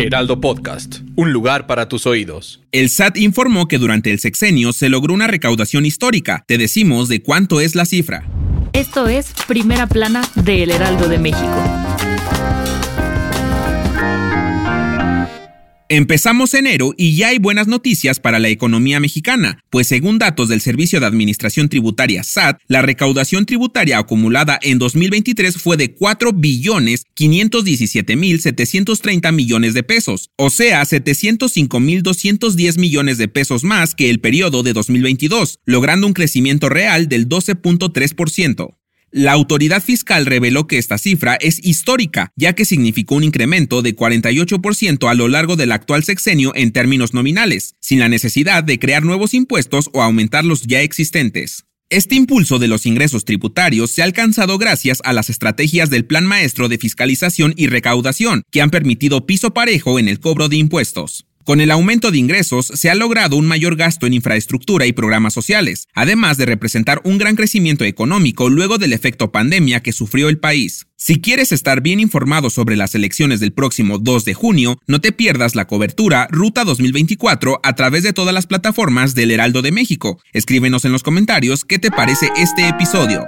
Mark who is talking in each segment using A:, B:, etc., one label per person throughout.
A: Heraldo Podcast, un lugar para tus oídos.
B: El SAT informó que durante el sexenio se logró una recaudación histórica. Te decimos de cuánto es la cifra.
C: Esto es Primera Plana de El Heraldo de México.
B: Empezamos enero y ya hay buenas noticias para la economía mexicana, pues según datos del Servicio de Administración Tributaria SAT, la recaudación tributaria acumulada en 2023 fue de 4 billones 517 mil 730 millones de pesos, o sea, 705 mil 210 millones de pesos más que el periodo de 2022, logrando un crecimiento real del 12.3%. La autoridad fiscal reveló que esta cifra es histórica, ya que significó un incremento de 48% a lo largo del actual sexenio en términos nominales, sin la necesidad de crear nuevos impuestos o aumentar los ya existentes. Este impulso de los ingresos tributarios se ha alcanzado gracias a las estrategias del Plan Maestro de Fiscalización y Recaudación, que han permitido piso parejo en el cobro de impuestos. Con el aumento de ingresos se ha logrado un mayor gasto en infraestructura y programas sociales, además de representar un gran crecimiento económico luego del efecto pandemia que sufrió el país. Si quieres estar bien informado sobre las elecciones del próximo 2 de junio, no te pierdas la cobertura Ruta 2024 a través de todas las plataformas del Heraldo de México. Escríbenos en los comentarios qué te parece este episodio.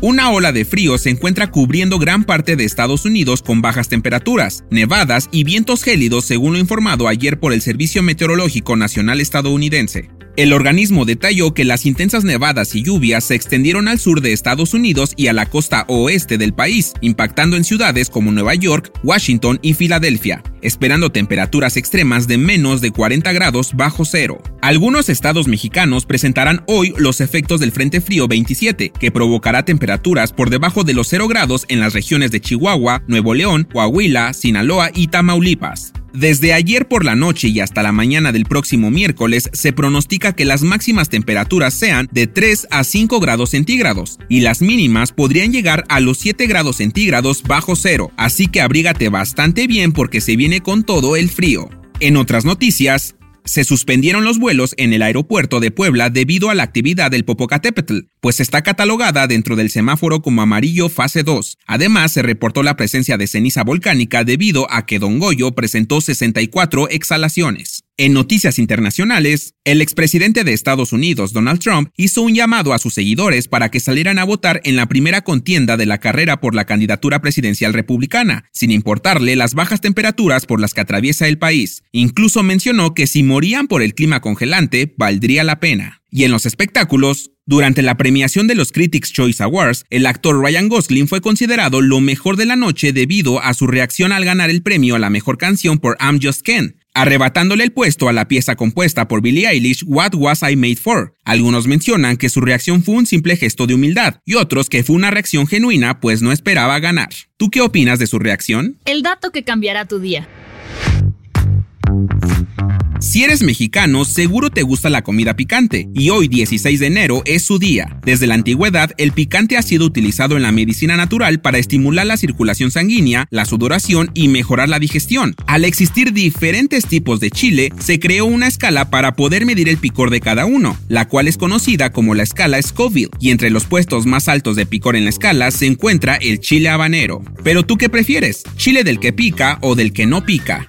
B: Una ola de frío se encuentra cubriendo gran parte de Estados Unidos con bajas temperaturas, nevadas y vientos gélidos según lo informado ayer por el Servicio Meteorológico Nacional estadounidense. El organismo detalló que las intensas nevadas y lluvias se extendieron al sur de Estados Unidos y a la costa oeste del país, impactando en ciudades como Nueva York, Washington y Filadelfia, esperando temperaturas extremas de menos de 40 grados bajo cero. Algunos estados mexicanos presentarán hoy los efectos del Frente Frío 27, que provocará temperaturas por debajo de los 0 grados en las regiones de Chihuahua, Nuevo León, Coahuila, Sinaloa y Tamaulipas. Desde ayer por la noche y hasta la mañana del próximo miércoles se pronostica que las máximas temperaturas sean de 3 a 5 grados centígrados y las mínimas podrían llegar a los 7 grados centígrados bajo cero, así que abrígate bastante bien porque se viene con todo el frío. En otras noticias, se suspendieron los vuelos en el aeropuerto de Puebla debido a la actividad del Popocatépetl, pues está catalogada dentro del semáforo como amarillo fase 2. Además, se reportó la presencia de ceniza volcánica debido a que Don Goyo presentó 64 exhalaciones. En noticias internacionales, el expresidente de Estados Unidos, Donald Trump, hizo un llamado a sus seguidores para que salieran a votar en la primera contienda de la carrera por la candidatura presidencial republicana, sin importarle las bajas temperaturas por las que atraviesa el país. Incluso mencionó que si morían por el clima congelante, valdría la pena. Y en los espectáculos, durante la premiación de los Critics' Choice Awards, el actor Ryan Gosling fue considerado lo mejor de la noche debido a su reacción al ganar el premio a la mejor canción por I'm Just Ken, arrebatándole el puesto a la pieza compuesta por Billie Eilish What Was I Made For. Algunos mencionan que su reacción fue un simple gesto de humildad y otros que fue una reacción genuina pues no esperaba ganar. ¿Tú qué opinas de su reacción?
C: El dato que cambiará tu día.
B: Si eres mexicano, seguro te gusta la comida picante, y hoy 16 de enero es su día. Desde la antigüedad, el picante ha sido utilizado en la medicina natural para estimular la circulación sanguínea, la sudoración y mejorar la digestión. Al existir diferentes tipos de chile, se creó una escala para poder medir el picor de cada uno, la cual es conocida como la escala Scoville, y entre los puestos más altos de picor en la escala se encuentra el chile habanero. Pero tú qué prefieres, chile del que pica o del que no pica?